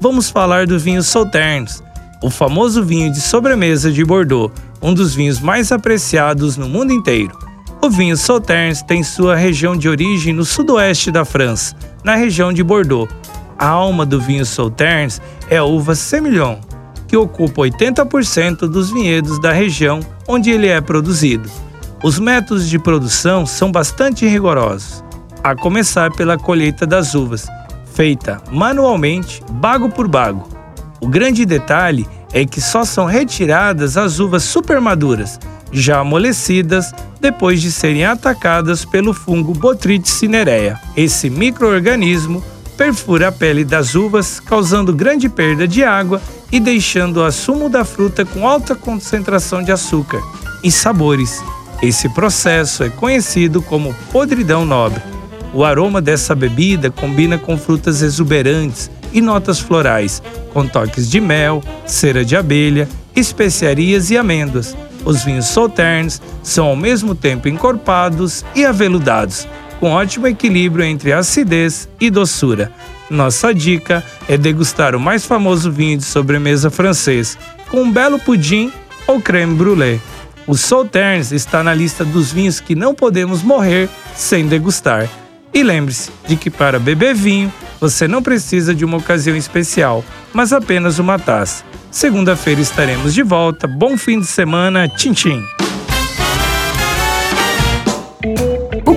vamos falar do vinho Sauternes, o famoso vinho de sobremesa de Bordeaux, um dos vinhos mais apreciados no mundo inteiro. O vinho Sauternes tem sua região de origem no sudoeste da França, na região de Bordeaux. A alma do vinho Sauternes é a uva Semillon, que ocupa 80% dos vinhedos da região onde ele é produzido. Os métodos de produção são bastante rigorosos, a começar pela colheita das uvas, feita manualmente, bago por bago. O grande detalhe é que só são retiradas as uvas supermaduras, já amolecidas depois de serem atacadas pelo fungo Botrytis cinerea. Esse microorganismo perfura a pele das uvas, causando grande perda de água e deixando o assumo da fruta com alta concentração de açúcar e sabores. Esse processo é conhecido como podridão nobre. O aroma dessa bebida combina com frutas exuberantes e notas florais, com toques de mel, cera de abelha, especiarias e amêndoas. Os vinhos sauternes são ao mesmo tempo encorpados e aveludados, com ótimo equilíbrio entre acidez e doçura. Nossa dica é degustar o mais famoso vinho de sobremesa francês, com um belo pudim ou creme brulee. O Sauternes está na lista dos vinhos que não podemos morrer sem degustar. E lembre-se de que para beber vinho, você não precisa de uma ocasião especial, mas apenas uma taça. Segunda-feira estaremos de volta. Bom fim de semana. Tchim, tchim.